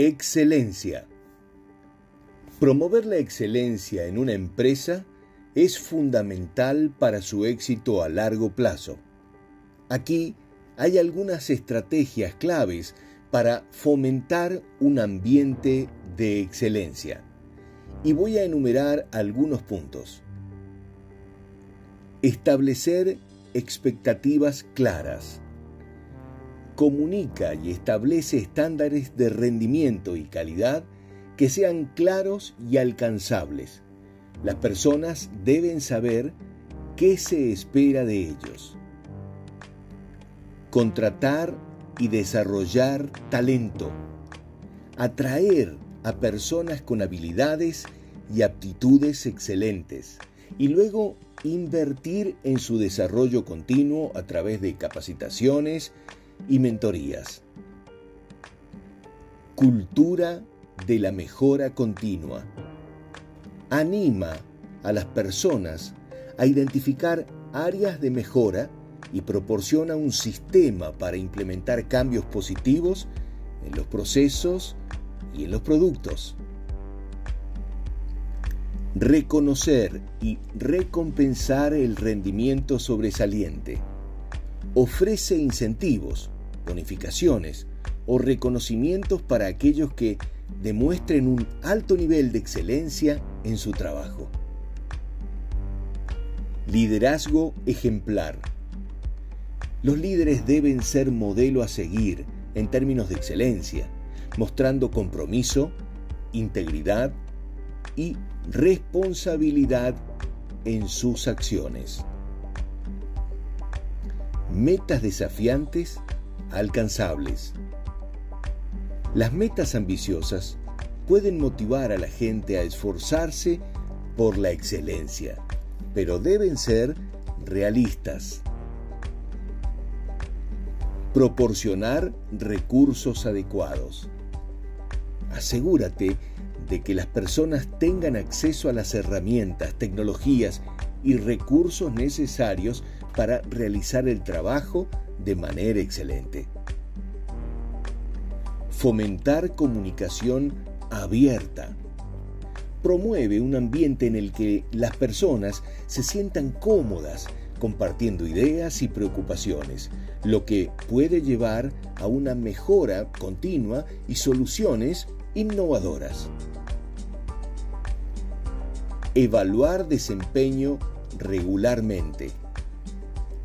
Excelencia. Promover la excelencia en una empresa es fundamental para su éxito a largo plazo. Aquí hay algunas estrategias claves para fomentar un ambiente de excelencia. Y voy a enumerar algunos puntos. Establecer expectativas claras comunica y establece estándares de rendimiento y calidad que sean claros y alcanzables. Las personas deben saber qué se espera de ellos. Contratar y desarrollar talento. Atraer a personas con habilidades y aptitudes excelentes y luego invertir en su desarrollo continuo a través de capacitaciones, y mentorías. Cultura de la mejora continua. Anima a las personas a identificar áreas de mejora y proporciona un sistema para implementar cambios positivos en los procesos y en los productos. Reconocer y recompensar el rendimiento sobresaliente ofrece incentivos, bonificaciones o reconocimientos para aquellos que demuestren un alto nivel de excelencia en su trabajo. Liderazgo ejemplar. Los líderes deben ser modelo a seguir en términos de excelencia, mostrando compromiso, integridad y responsabilidad en sus acciones metas desafiantes alcanzables. Las metas ambiciosas pueden motivar a la gente a esforzarse por la excelencia, pero deben ser realistas. Proporcionar recursos adecuados. Asegúrate de que las personas tengan acceso a las herramientas, tecnologías y recursos necesarios para realizar el trabajo de manera excelente. Fomentar comunicación abierta. Promueve un ambiente en el que las personas se sientan cómodas compartiendo ideas y preocupaciones, lo que puede llevar a una mejora continua y soluciones innovadoras. Evaluar desempeño regularmente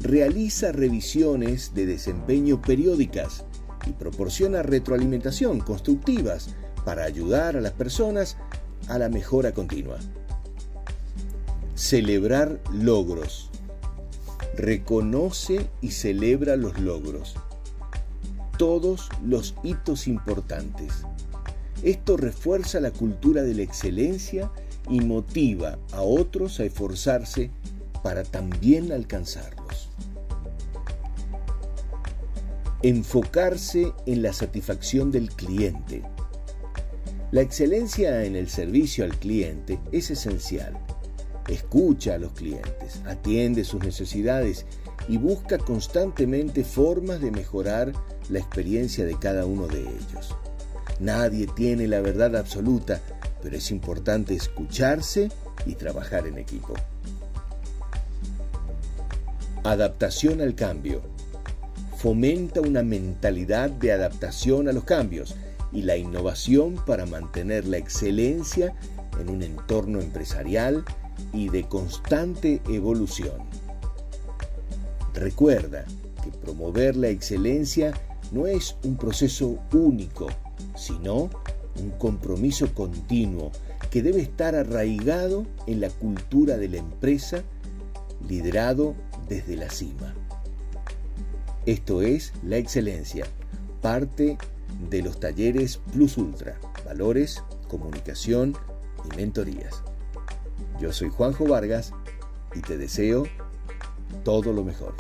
realiza revisiones de desempeño periódicas y proporciona retroalimentación constructivas para ayudar a las personas a la mejora continua. Celebrar logros. Reconoce y celebra los logros. Todos los hitos importantes. Esto refuerza la cultura de la excelencia y motiva a otros a esforzarse para también alcanzarlo. Enfocarse en la satisfacción del cliente. La excelencia en el servicio al cliente es esencial. Escucha a los clientes, atiende sus necesidades y busca constantemente formas de mejorar la experiencia de cada uno de ellos. Nadie tiene la verdad absoluta, pero es importante escucharse y trabajar en equipo. Adaptación al cambio fomenta una mentalidad de adaptación a los cambios y la innovación para mantener la excelencia en un entorno empresarial y de constante evolución. Recuerda que promover la excelencia no es un proceso único, sino un compromiso continuo que debe estar arraigado en la cultura de la empresa, liderado desde la cima. Esto es La Excelencia, parte de los talleres Plus Ultra, valores, comunicación y mentorías. Yo soy Juanjo Vargas y te deseo todo lo mejor.